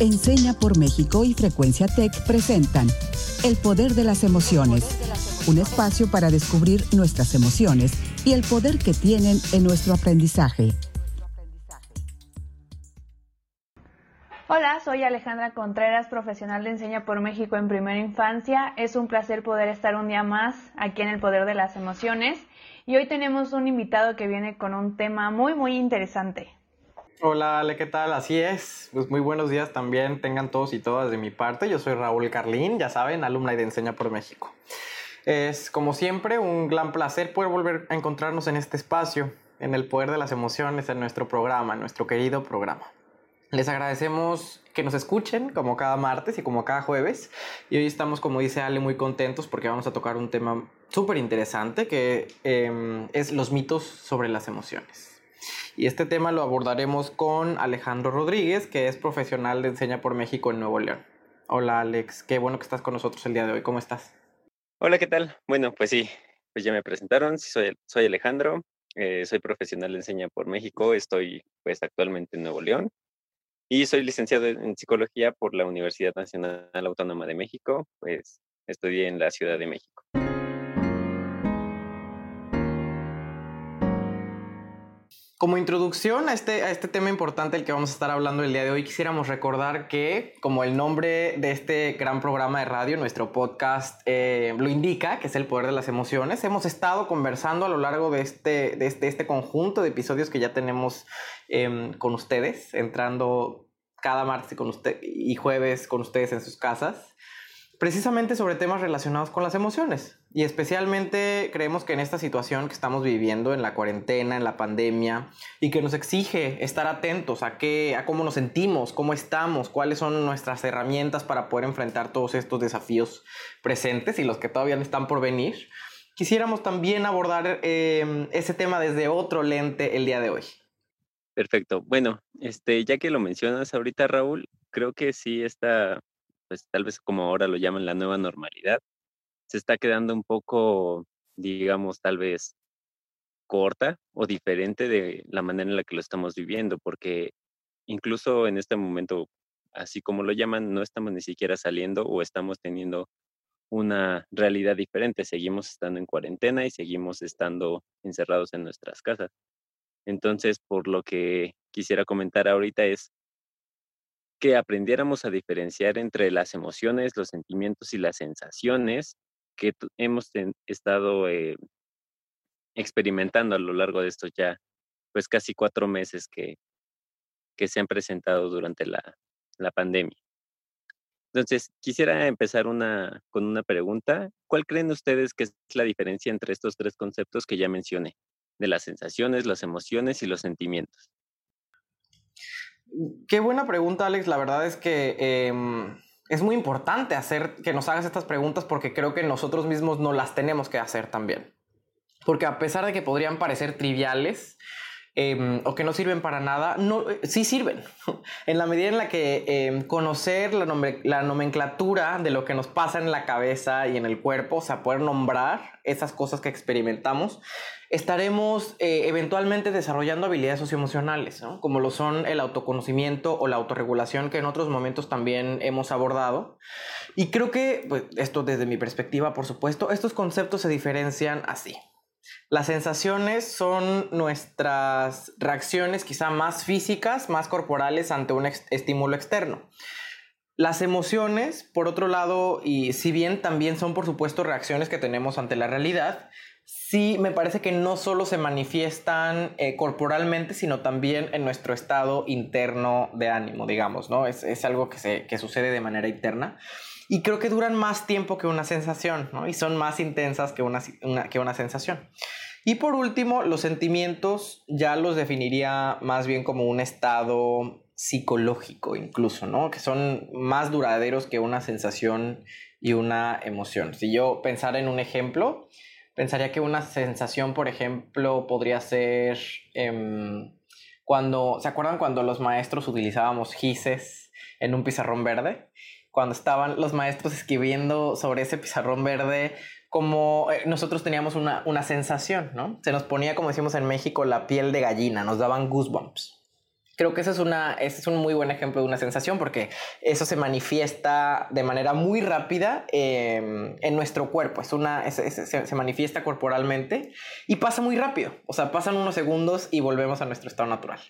Enseña por México y Frecuencia Tech presentan El Poder de las Emociones, un espacio para descubrir nuestras emociones y el poder que tienen en nuestro aprendizaje. Hola, soy Alejandra Contreras, profesional de Enseña por México en Primera Infancia. Es un placer poder estar un día más aquí en El Poder de las Emociones y hoy tenemos un invitado que viene con un tema muy muy interesante. Hola Ale, ¿qué tal? Así es. Pues muy buenos días también tengan todos y todas de mi parte. Yo soy Raúl Carlín, ya saben, alumna de Enseña por México. Es como siempre un gran placer poder volver a encontrarnos en este espacio, en el poder de las emociones, en nuestro programa, en nuestro querido programa. Les agradecemos que nos escuchen como cada martes y como cada jueves. Y hoy estamos, como dice Ale, muy contentos porque vamos a tocar un tema súper interesante que em, es los mitos sobre las emociones. Y este tema lo abordaremos con Alejandro Rodríguez, que es profesional de Enseña por México en Nuevo León. Hola Alex, qué bueno que estás con nosotros el día de hoy. ¿Cómo estás? Hola, ¿qué tal? Bueno, pues sí, pues ya me presentaron. Soy, soy Alejandro, eh, soy profesional de Enseña por México. Estoy pues actualmente en Nuevo León y soy licenciado en psicología por la Universidad Nacional Autónoma de México. Pues estudié en la Ciudad de México. Como introducción a este, a este tema importante del que vamos a estar hablando el día de hoy, quisiéramos recordar que, como el nombre de este gran programa de radio, nuestro podcast eh, lo indica, que es el poder de las emociones, hemos estado conversando a lo largo de este, de este, este conjunto de episodios que ya tenemos em, con ustedes, entrando cada martes con usted, y jueves con ustedes en sus casas, precisamente sobre temas relacionados con las emociones. Y especialmente creemos que en esta situación que estamos viviendo, en la cuarentena, en la pandemia, y que nos exige estar atentos a, qué, a cómo nos sentimos, cómo estamos, cuáles son nuestras herramientas para poder enfrentar todos estos desafíos presentes y los que todavía están por venir, quisiéramos también abordar eh, ese tema desde otro lente el día de hoy. Perfecto. Bueno, este, ya que lo mencionas ahorita, Raúl, creo que sí está pues tal vez como ahora lo llaman la nueva normalidad, se está quedando un poco, digamos, tal vez corta o diferente de la manera en la que lo estamos viviendo, porque incluso en este momento, así como lo llaman, no estamos ni siquiera saliendo o estamos teniendo una realidad diferente. Seguimos estando en cuarentena y seguimos estando encerrados en nuestras casas. Entonces, por lo que quisiera comentar ahorita es que aprendiéramos a diferenciar entre las emociones, los sentimientos y las sensaciones que hemos estado eh, experimentando a lo largo de estos ya, pues casi cuatro meses que, que se han presentado durante la, la pandemia. Entonces, quisiera empezar una, con una pregunta. ¿Cuál creen ustedes que es la diferencia entre estos tres conceptos que ya mencioné? De las sensaciones, las emociones y los sentimientos. Qué buena pregunta, Alex. La verdad es que em, es muy importante hacer que nos hagas estas preguntas porque creo que nosotros mismos no las tenemos que hacer también. Porque a pesar de que podrían parecer triviales, em, o que no sirven para nada, no, eh, sí sirven. en la medida en la que em, conocer la, la, nomenclatura de lo que nos pasa en la cabeza y en el cuerpo, o sea, poder nombrar esas cosas que experimentamos, estaremos eh, eventualmente desarrollando habilidades socioemocionales, como lo son el autoconocimiento o la autorregulación que en otros momentos también hemos abordado. Y creo que, pues, esto desde mi perspectiva, por supuesto, estos conceptos se diferencian así. Las sensaciones son nuestras reacciones quizá más físicas, más corporales ante un estímulo externo. Las emociones, por otro lado, y si bien también son por supuesto reacciones que tenemos ante la realidad, sí me parece que no solo se manifiestan eh, corporalmente, sino también en nuestro estado interno de ánimo, digamos, ¿no? Es, algo que, se, que sucede de manera interna. Y creo que duran más tiempo que una sensación. Y son más intensas que una, que una sensación. Y por último, los sentimientos ya los definiría más bien como un estado psicológico incluso, ¿no? Que son más duraderos que una sensación y una emoción. Si yo pensara en un ejemplo, Pensaría que una sensación, por ejemplo, podría ser em, cuando, ¿se acuerdan cuando los maestros utilizábamos gises en un pizarrón verde? Cuando estaban los maestros escribiendo sobre ese pizarrón verde, como eh, nosotros teníamos una, una sensación, ¿no? Se nos ponía, como decimos en México, la piel de gallina, nos daban goosebumps Creo que eso es, una, ese es un muy buen ejemplo de una sensación porque eso se manifiesta de manera muy rápida em, en nuestro cuerpo. Es una, se, manifiesta corporalmente y pasa muy rápido. O sea, pasan unos segundos y volvemos a nuestro estado natural.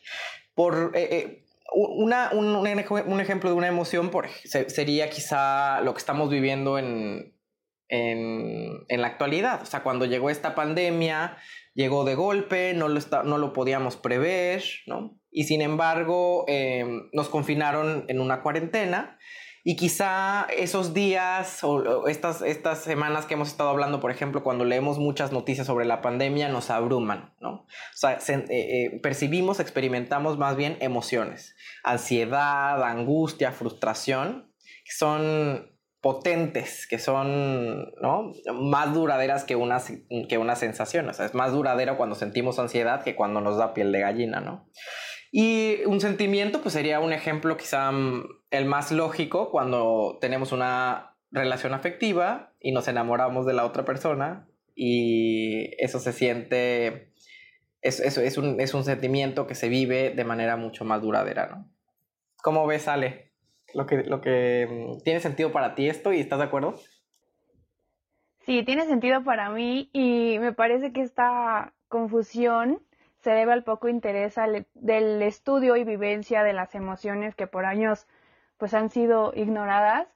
Por, eh, eh, una, un, un, ejemplo de una emoción por, sería quizá lo que estamos viviendo en, en, en, la actualidad. O sea, cuando llegó esta pandemia, llegó de golpe, no lo, no lo podíamos prever, ¿no? Y sin embargo, em, nos confinaron en una cuarentena. Y quizá esos días o, estas, estas semanas que hemos estado hablando, por ejemplo, cuando leemos muchas noticias sobre la pandemia, nos abruman, ¿no? O sea, eh, eh, percibimos, experimentamos más bien emociones, ansiedad, angustia, frustración, que son potentes, que son ¿no? más duraderas que una, que una sensación. O sea, es más duradero cuando sentimos ansiedad que cuando nos da piel de gallina, ¿no? Y un sentimiento, pues sería un ejemplo quizá mm, el más lógico cuando tenemos una relación afectiva y nos enamoramos de la otra persona y eso se siente, es, es, un, es un sentimiento que se vive de manera mucho más duradera, ¿no? ¿Cómo ves, Ale? Lo que, lo que mm, tiene sentido para ti esto y estás de acuerdo? Sí, tiene sentido para mí y me parece que esta confusión se debe al poco interés del estudio y vivencia de las emociones que por años pues han sido ignoradas,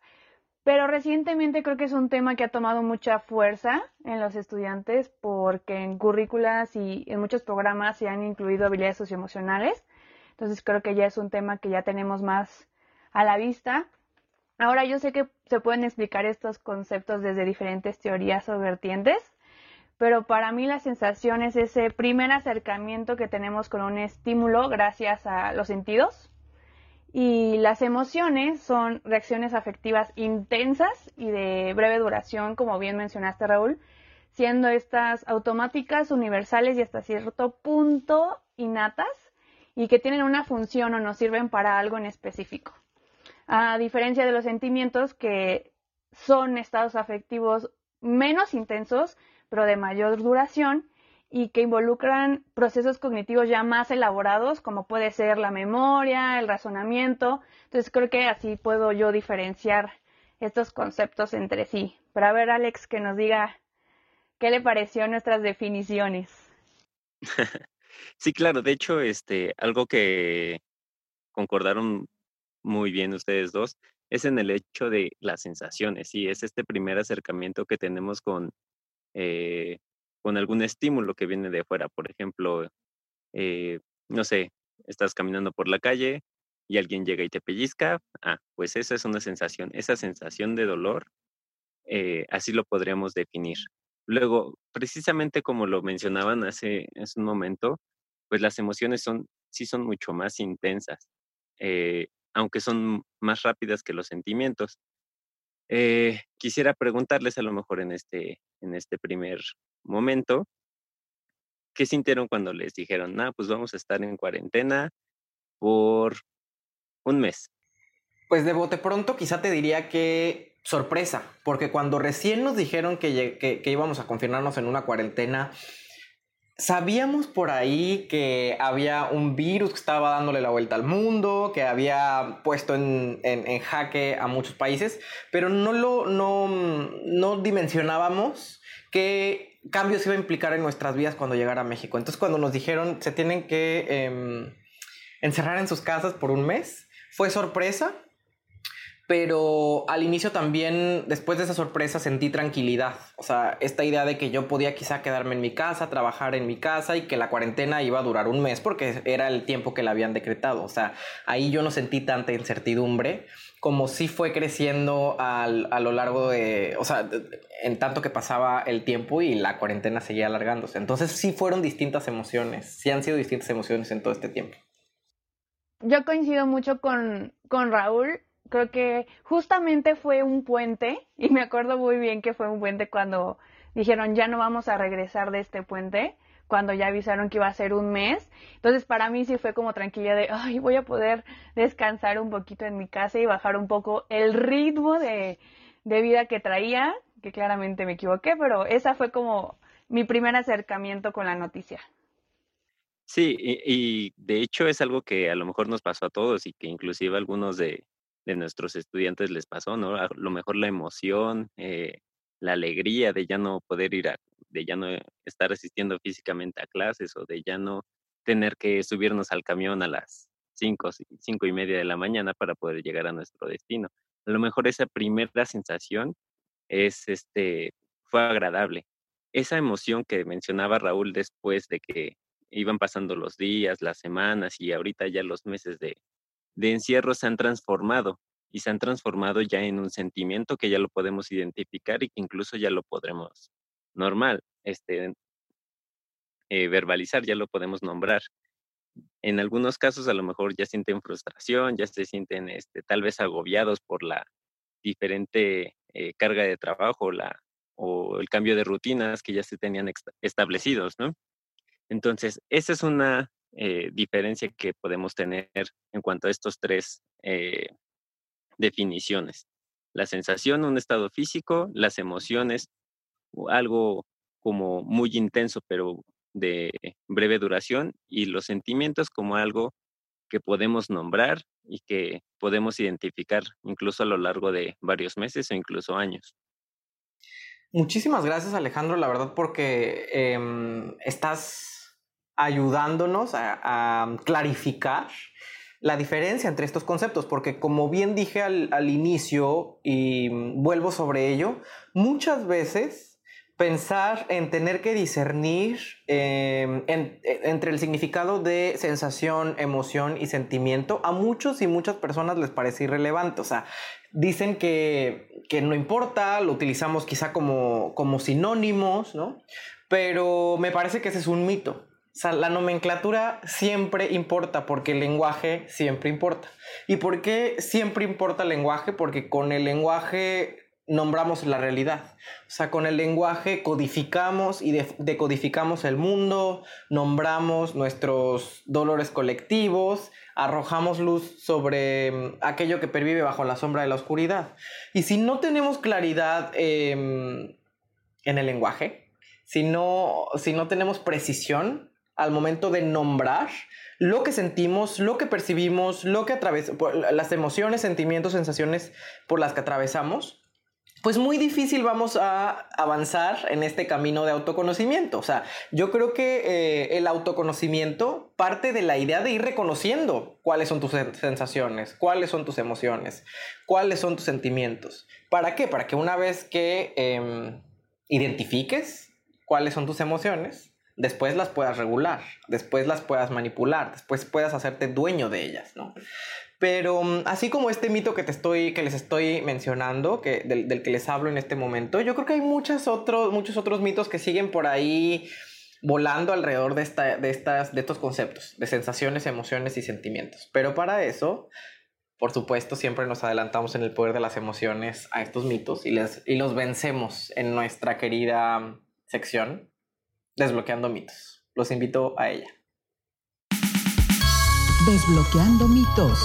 pero recientemente creo que es un tema que ha tomado mucha fuerza en los estudiantes porque en currículas y en muchos programas se han incluido habilidades socioemocionales. Entonces creo que ya es un tema que ya tenemos más a la vista. Ahora yo sé que se pueden explicar estos conceptos desde diferentes teorías o vertientes, pero para mí la sensación es ese primer acercamiento que tenemos con un estímulo gracias a los sentidos. Y las emociones son reacciones afectivas intensas y de breve duración, como bien mencionaste Raúl, siendo estas automáticas, universales y hasta cierto punto innatas y que tienen una función o nos sirven para algo en específico. A diferencia de los sentimientos que son estados afectivos menos intensos, pero de mayor duración y que involucran procesos cognitivos ya más elaborados, como puede ser la memoria, el razonamiento. Entonces creo que así puedo yo diferenciar estos conceptos entre sí. Pero a ver, Alex, que nos diga qué le pareció nuestras definiciones. Sí, claro, de hecho, este, algo que concordaron muy bien ustedes dos es en el hecho de las sensaciones, sí, es este primer acercamiento que tenemos con eh, con algún estímulo que viene de fuera. Por ejemplo, eh, no sé, estás caminando por la calle y alguien llega y te pellizca. Ah, pues esa es una sensación, esa sensación de dolor, eh, así lo podríamos definir. Luego, precisamente como lo mencionaban hace, hace un momento, pues las emociones son, sí son mucho más intensas, aunque son más rápidas que los sentimientos. Eh, quisiera preguntarles a lo mejor en este, en este primer momento, ¿qué sintieron cuando les dijeron, ah, pues vamos a estar en cuarentena por un mes? Pues de bote pronto quizá te diría que sorpresa, porque cuando recién nos dijeron que, que íbamos a confinarnos en una cuarentena, Sabíamos por ahí que había un virus que estaba dándole la vuelta al mundo, que había puesto en, jaque a muchos países, pero no lo no, no dimensionábamos qué cambios iba a implicar en nuestras vidas cuando llegara a México. Entonces cuando nos dijeron se tienen que em, encerrar en sus casas por un mes, fue sorpresa, pero al inicio también, después de esa sorpresa, sentí tranquilidad. O sea, esta idea de que yo podía quizá quedarme en mi casa, trabajar en mi casa y que la cuarentena iba a durar un mes porque era el tiempo que la habían decretado. O sea, ahí yo no sentí tanta incertidumbre como si fue creciendo a lo largo de, o sea, en tanto que pasaba el tiempo y la cuarentena seguía alargándose. Entonces sí fueron distintas emociones, sí han sido distintas emociones en todo este tiempo. Yo coincido mucho con, con Raúl creo que justamente fue un puente, y me acuerdo muy bien que fue un puente cuando dijeron ya no vamos a regresar de este puente, cuando ya avisaron que iba a ser un mes. Entonces para mí sí fue como tranquila de, ay, voy a poder descansar un poquito en mi casa y bajar un poco el ritmo de, de vida que traía, que claramente me equivoqué, pero esa fue como mi primer acercamiento con la noticia. Sí, y, de hecho es algo que a lo mejor nos pasó a todos y que inclusive algunos de, nuestros estudiantes les pasó, ¿no? A lo mejor la emoción, eh, la alegría de ya no poder ir a, de ya no estar asistiendo físicamente a clases o de ya no tener que subirnos al camión a las cinco, cinco y media de la mañana para poder llegar a nuestro destino. A lo mejor esa primera sensación es, este, fue agradable. Esa emoción que mencionaba Raúl después de que iban pasando los días, las semanas y ahorita ya los meses de, de encierro se han transformado y se han transformado ya en un sentimiento que ya lo podemos identificar y que incluso ya lo podremos normal, este, eh, verbalizar, ya lo podemos nombrar. En algunos casos a lo mejor ya sienten frustración, ya se sienten este, tal vez agobiados por la diferente eh, carga de trabajo la, o el cambio de rutinas que ya se tenían establecidos, ¿no? Entonces, esa es una eh, diferencia que podemos tener en cuanto a estos tres definiciones. La sensación, un estado físico, las emociones, algo como muy intenso, pero de breve duración, y los sentimientos como algo que podemos nombrar y que podemos identificar incluso a lo largo de varios meses o incluso años. Muchísimas gracias Alejandro, la verdad, porque em, estás ayudándonos a, clarificar la diferencia entre estos conceptos, porque como bien dije al, inicio y vuelvo sobre ello, muchas veces pensar en tener que discernir em, entre el significado de sensación, emoción y sentimiento, a muchos y muchas personas les parece irrelevante. O sea, dicen que, no importa, lo utilizamos quizá como, como sinónimos, ¿no? Pero me parece que ese es un mito. O sea, la nomenclatura siempre importa porque el lenguaje siempre importa. ¿Y por qué siempre importa el lenguaje? Porque con el lenguaje nombramos la realidad. O sea, con el lenguaje codificamos y decodificamos el mundo, nombramos nuestros dolores colectivos, arrojamos luz sobre mm, aquello que pervive bajo la sombra de la oscuridad. Y si no tenemos claridad em, en el lenguaje, si no, si no tenemos precisión al momento de nombrar, lo que sentimos, lo que percibimos, lo que las emociones, sentimientos, sensaciones por las que atravesamos, pues muy difícil vamos a avanzar en este camino de autoconocimiento. O sea, yo creo que eh, el autoconocimiento parte de la idea de ir reconociendo cuáles son tus sensaciones, cuáles son tus emociones, cuáles son tus sentimientos. ¿Para qué? Para que una vez que em, identifiques cuáles son tus emociones, después las puedas regular, después las puedas manipular, después puedas hacerte dueño de ellas, ¿no? Pero mm, así como este mito que, te estoy, que les estoy mencionando, que, del, que les hablo en este momento, yo creo que hay muchos otros, muchos otros mitos que siguen por ahí volando alrededor de, esta, de, estas, de estos conceptos, de sensaciones, emociones y sentimientos. Pero para eso, por supuesto, siempre nos adelantamos en el poder de las emociones a estos mitos y, les, y los vencemos en nuestra querida sección Desbloqueando mitos. Los invito a ella. Desbloqueando mitos.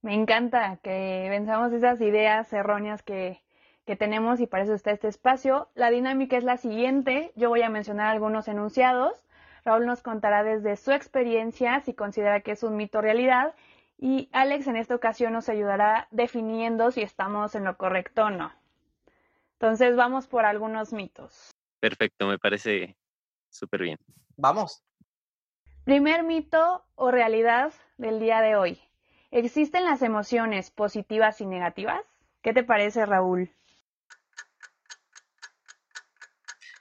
Me encanta que venzamos esas ideas erróneas que, que tenemos y para eso está este espacio. La dinámica es la siguiente. Yo voy a mencionar algunos enunciados. Raúl nos contará desde su experiencia si considera que es un mito realidad y Alex en esta ocasión nos ayudará definiendo si estamos en lo correcto o no. Entonces vamos por algunos mitos. Perfecto, me parece súper bien. Vamos. Primer mito o realidad del día de hoy. ¿Existen las emociones positivas y negativas? ¿Qué te parece, Raúl?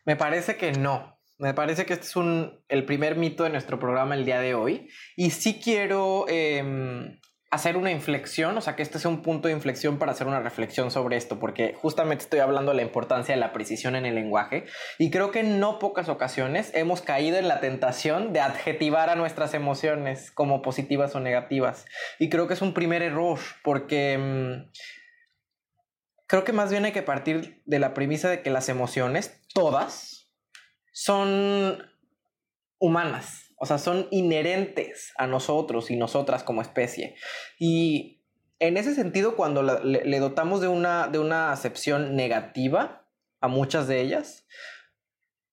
Me parece que no. Me parece que este es un, el primer mito de nuestro programa el día de hoy. Y sí quiero em, hacer una inflexión, o sea, que este sea un punto de inflexión para hacer una reflexión sobre esto, porque justamente estoy hablando de la importancia de la precisión en el lenguaje y creo que en no pocas ocasiones hemos caído en la tentación de adjetivar a nuestras emociones como positivas o negativas. Y creo que es un primer error, porque mm, creo que más bien hay que partir de la premisa de que las emociones, todas, son humanas o sea, son inherentes a nosotros y nosotras como especie. Y en ese sentido, cuando le, dotamos de una, de una acepción negativa a muchas de ellas,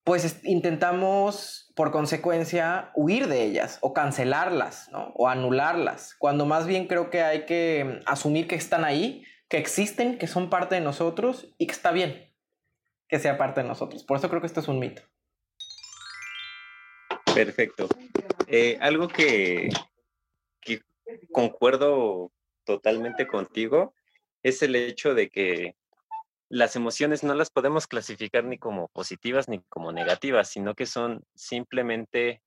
pues intentamos, por consecuencia, huir de ellas o cancelarlas, ¿no? O anularlas, cuando más bien creo que hay que asumir que están ahí, que existen, que son parte de nosotros y que está bien que sea parte de nosotros. Por eso creo que esto es un mito. Perfecto. Eh, algo que, concuerdo totalmente contigo es el hecho de que las emociones no las podemos clasificar ni como positivas ni como negativas, sino que son simplemente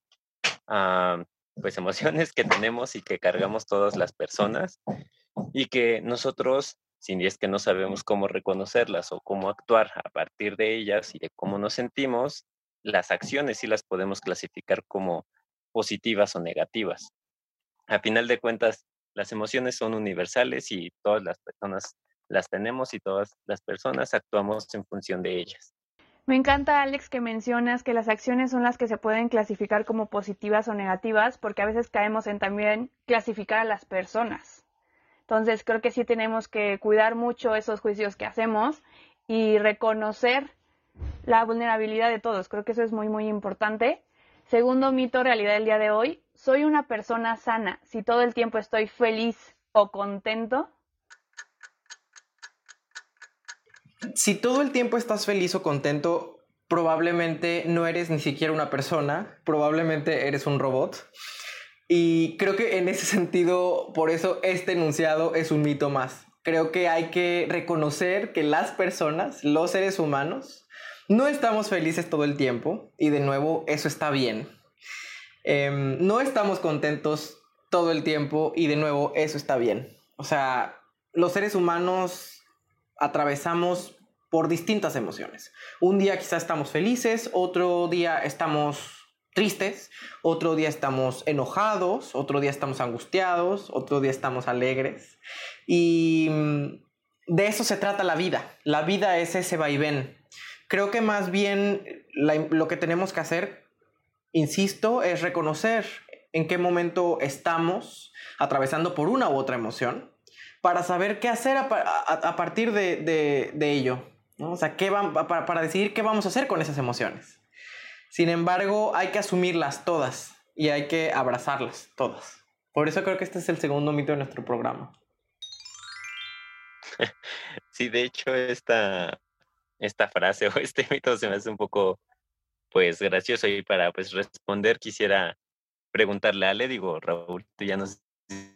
ah, pues emociones que tenemos y que cargamos todas las personas y que nosotros, si es que no sabemos cómo reconocerlas o cómo actuar a partir de ellas y de cómo nos sentimos, las acciones sí las podemos clasificar como positivas o negativas. A final de cuentas, las emociones son universales y todas las personas las tenemos y todas las personas actuamos en función de ellas. Me encanta, Alex, que mencionas que las acciones son las que se pueden clasificar como positivas o negativas, porque a veces caemos en también clasificar a las personas. Entonces, creo que sí tenemos que cuidar mucho esos juicios que hacemos y reconocer la vulnerabilidad de todos. Creo que eso es muy, muy importante. Segundo mito, realidad del día de hoy, soy una persona sana si todo el tiempo estoy feliz o contento si todo el tiempo estás feliz o contento, probablemente no eres ni siquiera una persona, probablemente eres un robot. Y creo que en ese sentido, por eso este enunciado es un mito más. Creo que hay que reconocer que las personas, los seres humanos, no estamos felices todo el tiempo y de nuevo eso está bien. Em, no estamos contentos todo el tiempo y de nuevo eso está bien. O sea, los seres humanos atravesamos por distintas emociones. Un día quizás estamos felices, otro día estamos tristes, otro día estamos enojados, otro día estamos angustiados, otro día estamos alegres. Y mm, de eso se trata la vida. La vida es ese vaivén. Creo que más bien lo que tenemos que hacer, insisto, es reconocer en qué momento estamos atravesando por una u otra emoción para saber qué hacer a, partir de, ello. O sea, ¿qué para, para decidir qué vamos a hacer con esas emociones. Sin embargo, hay que asumirlas todas y hay que abrazarlas todas. Por eso creo que este es el segundo mito de nuestro programa. Sí, de hecho, esta, esta frase o este mito se me hace un poco, pues, gracioso y para, pues, responder quisiera preguntarle a Ale, digo, Raúl, tú ya nos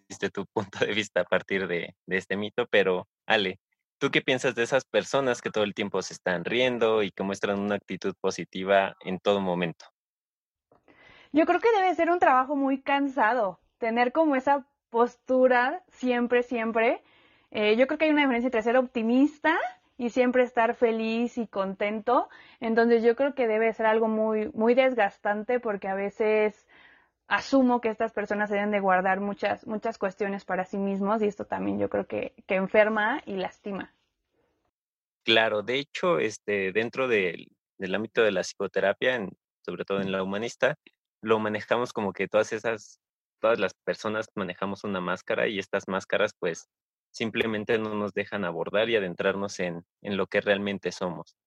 diste tu punto de vista a partir de, este mito, pero Ale, ¿tú qué piensas de esas personas que todo el tiempo se están riendo y que muestran una actitud positiva en todo momento? Yo creo que debe ser un trabajo muy cansado, tener como esa postura siempre, siempre. Eh, yo creo que hay una diferencia entre ser optimista y siempre estar feliz y contento. Entonces yo creo que debe ser algo muy, muy desgastante porque a veces asumo que estas personas deben de guardar muchas, muchas cuestiones para sí mismos y esto también yo creo que, que enferma y lastima. Claro, de hecho, este, dentro del, del ámbito de la psicoterapia, sobre todo en la humanista, lo manejamos como que todas esas, todas las personas manejamos una máscara y estas máscaras pues simplemente no nos dejan abordar y adentrarnos en, en lo que realmente somos.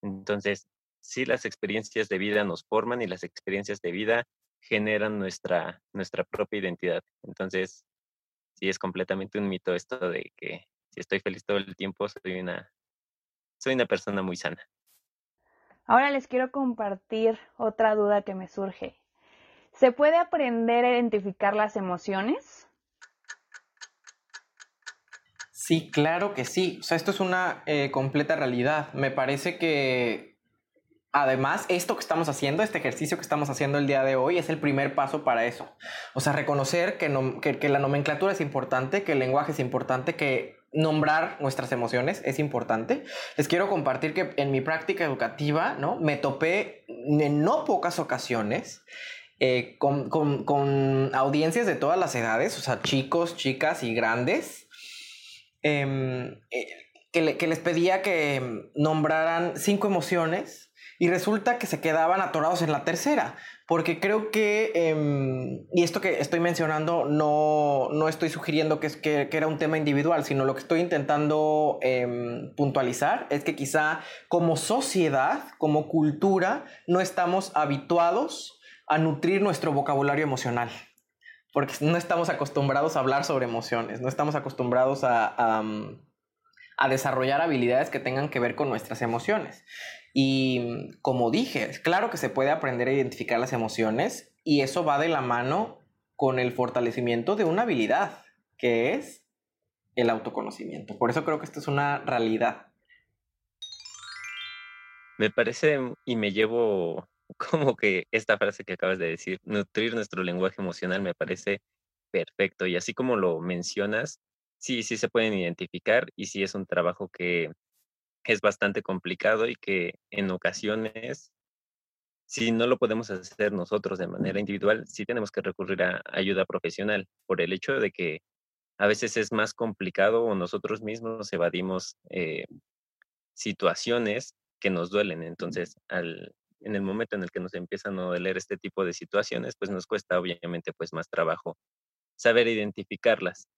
Entonces, sí las experiencias de vida nos forman y las experiencias de vida generan nuestra, nuestra propia identidad. Entonces, sí es completamente un mito esto de que si estoy feliz todo el tiempo, soy una, soy una persona muy sana. Ahora les quiero compartir otra duda que me surge. ¿Se puede aprender a identificar las emociones? Sí, claro que sí. O sea, esto es una eh, completa realidad. Me parece que Además, esto que estamos haciendo, este ejercicio que estamos haciendo el día de hoy, es el primer paso para eso. O sea, reconocer que, la nomenclatura es importante, que el lenguaje es importante, que nombrar nuestras emociones es importante. Les quiero compartir que en mi práctica educativa, ¿no? Me topé en no pocas ocasiones eh, con, audiencias de todas las edades, o sea, chicos, chicas y grandes, eh, que les pedía que nombraran cinco emociones y resulta que se quedaban atorados en la tercera. porque creo que, em, y esto que estoy mencionando, no, no estoy sugiriendo que, es, que, era un tema individual, sino lo que estoy intentando em, puntualizar es que quizá como sociedad, como cultura, no estamos habituados a nutrir nuestro vocabulario emocional porque no estamos acostumbrados a hablar sobre emociones, no estamos acostumbrados a, a, desarrollar habilidades que tengan que ver con nuestras emociones. Y como dije, claro que se puede aprender a identificar las emociones y eso va de la mano con el fortalecimiento de una habilidad, que es el autoconocimiento. Por eso creo que esto es una realidad. Me parece y me llevo como que esta frase que acabas de decir, nutrir nuestro lenguaje emocional me parece perfecto. Y así como lo mencionas, sí, sí se pueden identificar y sí es un trabajo que es bastante complicado y que en ocasiones, si no lo podemos hacer nosotros de manera individual, sí tenemos que recurrir a ayuda profesional por el hecho de que a veces es más complicado o nosotros mismos evadimos eh, situaciones que nos duelen. Entonces, al, en el momento en el que nos empiezan a doler este tipo de situaciones, pues nos cuesta obviamente pues más trabajo saber identificarlas.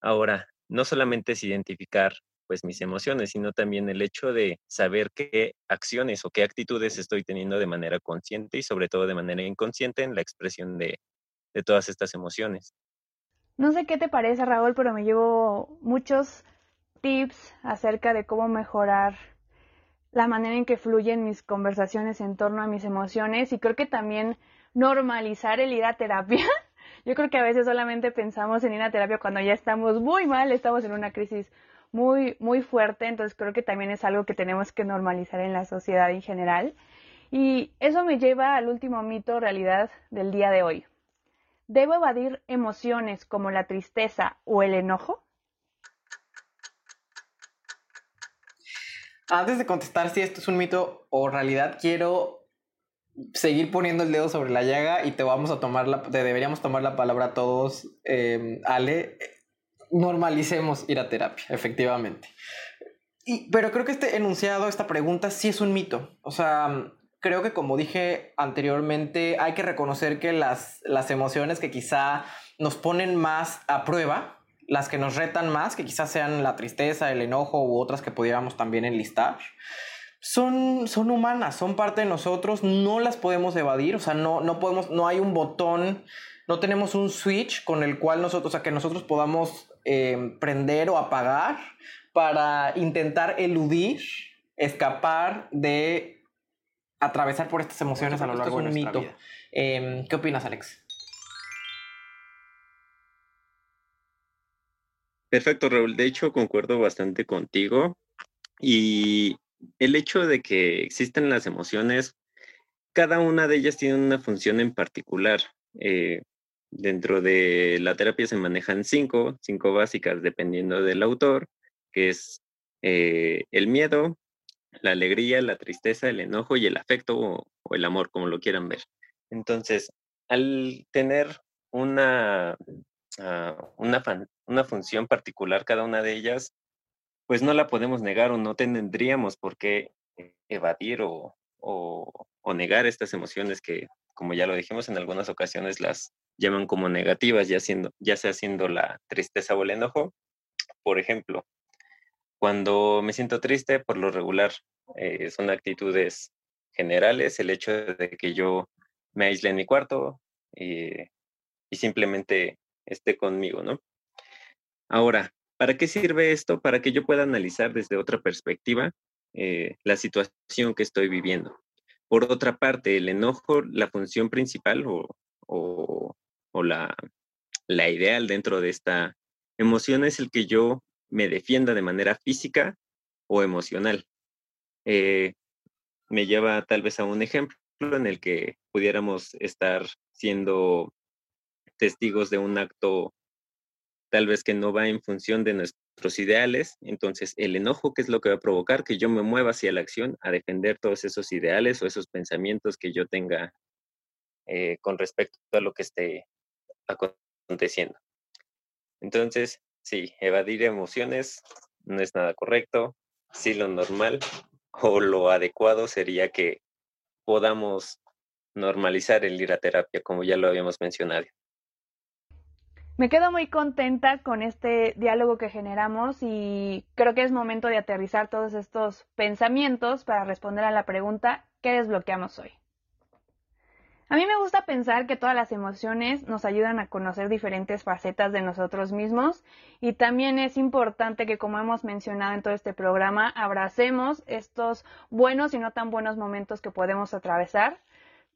Ahora, no solamente es identificar pues mis emociones, sino también el hecho de saber qué acciones o qué actitudes estoy teniendo de manera consciente y sobre todo de manera inconsciente en la expresión de, de todas estas emociones. No sé qué te parece, Raúl, pero me llevo muchos tips acerca de cómo mejorar la manera en que fluyen mis conversaciones en torno a mis emociones y creo que también normalizar el ir a terapia. Yo creo que a veces solamente pensamos en ir a terapia cuando ya estamos muy mal, estamos en una crisis muy, muy fuerte, entonces creo que también es algo que tenemos que normalizar en la sociedad en general. Y eso me lleva al último mito realidad del día de hoy. ¿Debo evadir emociones como la tristeza o el enojo? Antes de contestar si esto es un mito o realidad, quiero seguir poniendo el dedo sobre la llaga y te vamos a tomar la, te deberíamos tomar la palabra todos, em, Ale. Normalicemos ir a terapia, efectivamente. Y, pero creo que este enunciado, esta pregunta, sí es un mito. O sea, creo que como dije anteriormente, hay que reconocer que las, las emociones que quizá nos ponen más a prueba, las que nos retan más, que quizás sean la tristeza, el enojo u otras que pudiéramos también enlistar, son, son humanas, son parte de nosotros, no las podemos evadir, o sea, no, no podemos, no hay un botón, no tenemos un switch con el cual nosotros, o sea, que nosotros podamos eh, prender o apagar para intentar eludir, escapar de atravesar por estas emociones a lo largo de nuestra vida. Em, ¿Qué opinas, Alex? Perfecto, Raúl. De hecho, concuerdo bastante contigo. Y el hecho de que existen las emociones, cada una de ellas tiene una función en particular. Eh, dentro de la terapia se manejan cinco, cinco básicas dependiendo del autor, que es eh, el miedo, la alegría, la tristeza, el enojo y el afecto o, el amor, como lo quieran ver. Entonces, al tener una, uh, una, una función particular cada una de ellas, pues no la podemos negar o no tendríamos por qué eh, evadir o, negar estas emociones que, como ya lo dijimos en algunas ocasiones, las llaman como negativas, ya, siendo, ya sea siendo la tristeza o el enojo. Por ejemplo, cuando me siento triste, por lo regular, eh, son actitudes generales, el hecho de que yo me aísle en mi cuarto eh, y simplemente esté conmigo, ¿no? Ahora, ¿para qué sirve esto? Para que yo pueda analizar desde otra perspectiva eh, la situación que estoy viviendo. Por otra parte, el enojo, la función principal o, la, la ideal dentro de esta emoción es el que yo me defienda de manera física o emocional. Eh, me lleva tal vez a un ejemplo en el que pudiéramos estar siendo testigos de un acto tal vez que no va en función de nuestros ideales, entonces el enojo, ¿qué es lo que va a provocar? Que yo me mueva hacia la acción a defender todos esos ideales o esos pensamientos que yo tenga eh, con respecto a lo que esté aconteciendo. Entonces, sí, evadir emociones no es nada correcto. Sí, lo normal o lo adecuado sería que podamos normalizar el ir a terapia, como ya lo habíamos mencionado. Me quedo muy contenta con este diálogo que generamos y creo que es momento de aterrizar todos estos pensamientos para responder a la pregunta ¿qué desbloqueamos hoy? A mí me gusta pensar que todas las emociones nos ayudan a conocer diferentes facetas de nosotros mismos y también es importante que, como hemos mencionado en todo este programa, abracemos estos buenos y no tan buenos momentos que podemos atravesar.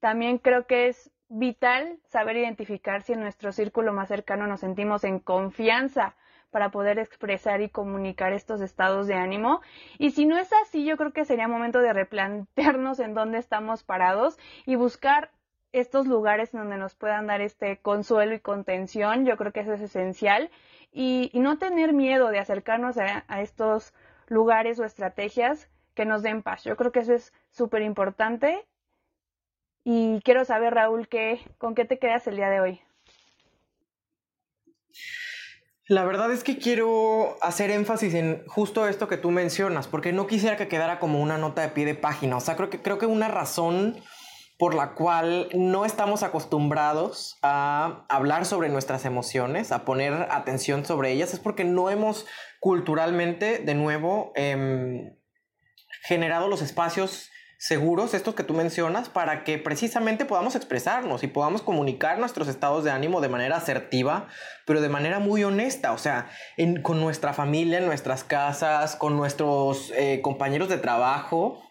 También creo que es vital saber identificar si en nuestro círculo más cercano nos sentimos en confianza para poder expresar y comunicar estos estados de ánimo. Y si no es así, yo creo que sería momento de replantearnos en dónde estamos parados y buscar estos lugares donde nos puedan dar este consuelo y contención. Yo creo que eso es esencial. Y, no tener miedo de acercarnos a, a estos lugares o estrategias que nos den paz. Yo creo que eso es súper importante y quiero saber, Raúl, ¿qué, ¿con qué te quedas el día de hoy? La verdad es que quiero hacer énfasis en justo esto que tú mencionas, porque no quisiera que quedara como una nota de pie de página. O sea, creo que, creo que una razón por la cual no estamos acostumbrados a hablar sobre nuestras emociones, a poner atención sobre ellas, es porque no hemos culturalmente, de nuevo, em, generado los espacios seguros, estos que tú mencionas, para que precisamente podamos expresarnos y podamos comunicar nuestros estados de ánimo de manera asertiva, pero de manera muy honesta, o sea, con nuestra familia, en nuestras casas, con nuestros eh, compañeros de trabajo.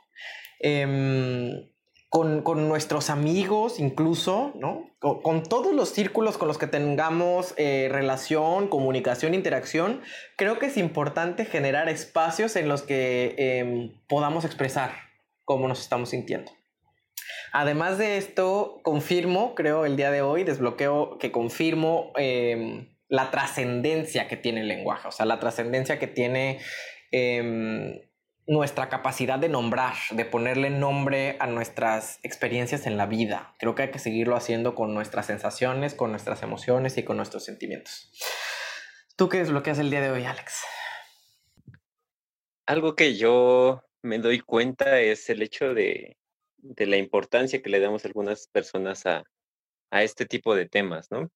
Em, con, nuestros amigos incluso, ¿no? Con, todos los círculos con los que tengamos eh, relación, comunicación, interacción, creo que es importante generar espacios en los que em, podamos expresar cómo nos estamos sintiendo. Además de esto, confirmo, creo, el día de hoy, desbloqueo que confirmo em, la trascendencia que tiene el lenguaje, o sea, la trascendencia que tiene em, nuestra capacidad de nombrar, de ponerle nombre a nuestras experiencias en la vida. Creo que hay que seguirlo haciendo con nuestras sensaciones, con nuestras emociones y con nuestros sentimientos. ¿Tú qué desbloqueas el día de hoy, Alex? Algo que yo me doy cuenta es el hecho de, la importancia que le damos algunas personas a, este tipo de temas, ¿no?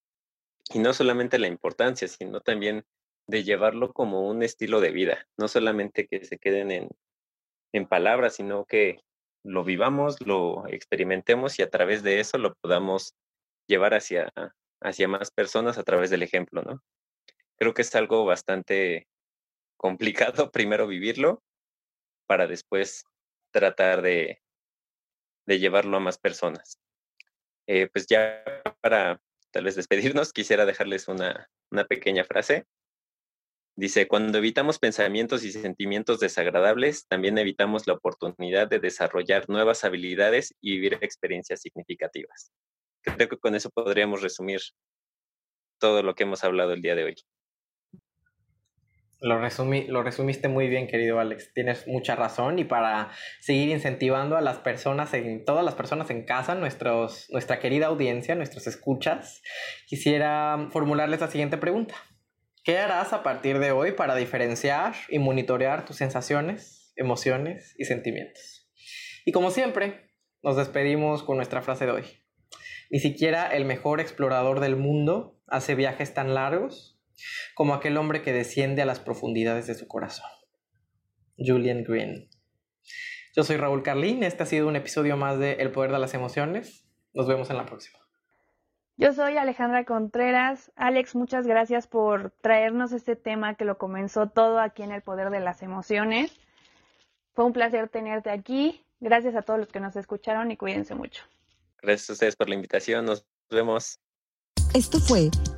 Y no solamente la importancia, sino también de llevarlo como un estilo de vida, no solamente que se queden en, en palabras, sino que lo vivamos, lo experimentemos y a través de eso lo podamos llevar hacia, hacia más personas a través del ejemplo, ¿no? Creo que es algo bastante complicado primero vivirlo para después tratar de, llevarlo a más personas. Eh, pues ya para tal vez despedirnos, quisiera dejarles una, una pequeña frase. Dice, cuando evitamos pensamientos y sentimientos desagradables, también evitamos la oportunidad de desarrollar nuevas habilidades y vivir experiencias significativas. Creo que con eso podríamos resumir todo lo que hemos hablado el día de hoy. Lo, lo resumiste muy bien, querido Alex. Tienes mucha razón. Y para seguir incentivando a las personas, en, todas las personas en casa, nuestros, nuestra querida audiencia, nuestros escuchas, quisiera formularles la siguiente pregunta. ¿Qué harás a partir de hoy para diferenciar y monitorear tus sensaciones, emociones y sentimientos? Y como siempre, nos despedimos con nuestra frase de hoy. Ni siquiera el mejor explorador del mundo hace viajes tan largos como aquel hombre que desciende a las profundidades de su corazón. Julian Green. Yo soy Raúl Carlín, este ha sido un episodio más de El Poder de las Emociones. Nos vemos en la próxima. Yo soy Alejandra Contreras. Alex, muchas gracias por traernos este tema que lo comenzó todo aquí en El Poder de las Emociones. Fue un placer tenerte aquí. Gracias a todos los que nos escucharon y cuídense mucho. Gracias a ustedes por la invitación. Nos vemos. Esto fue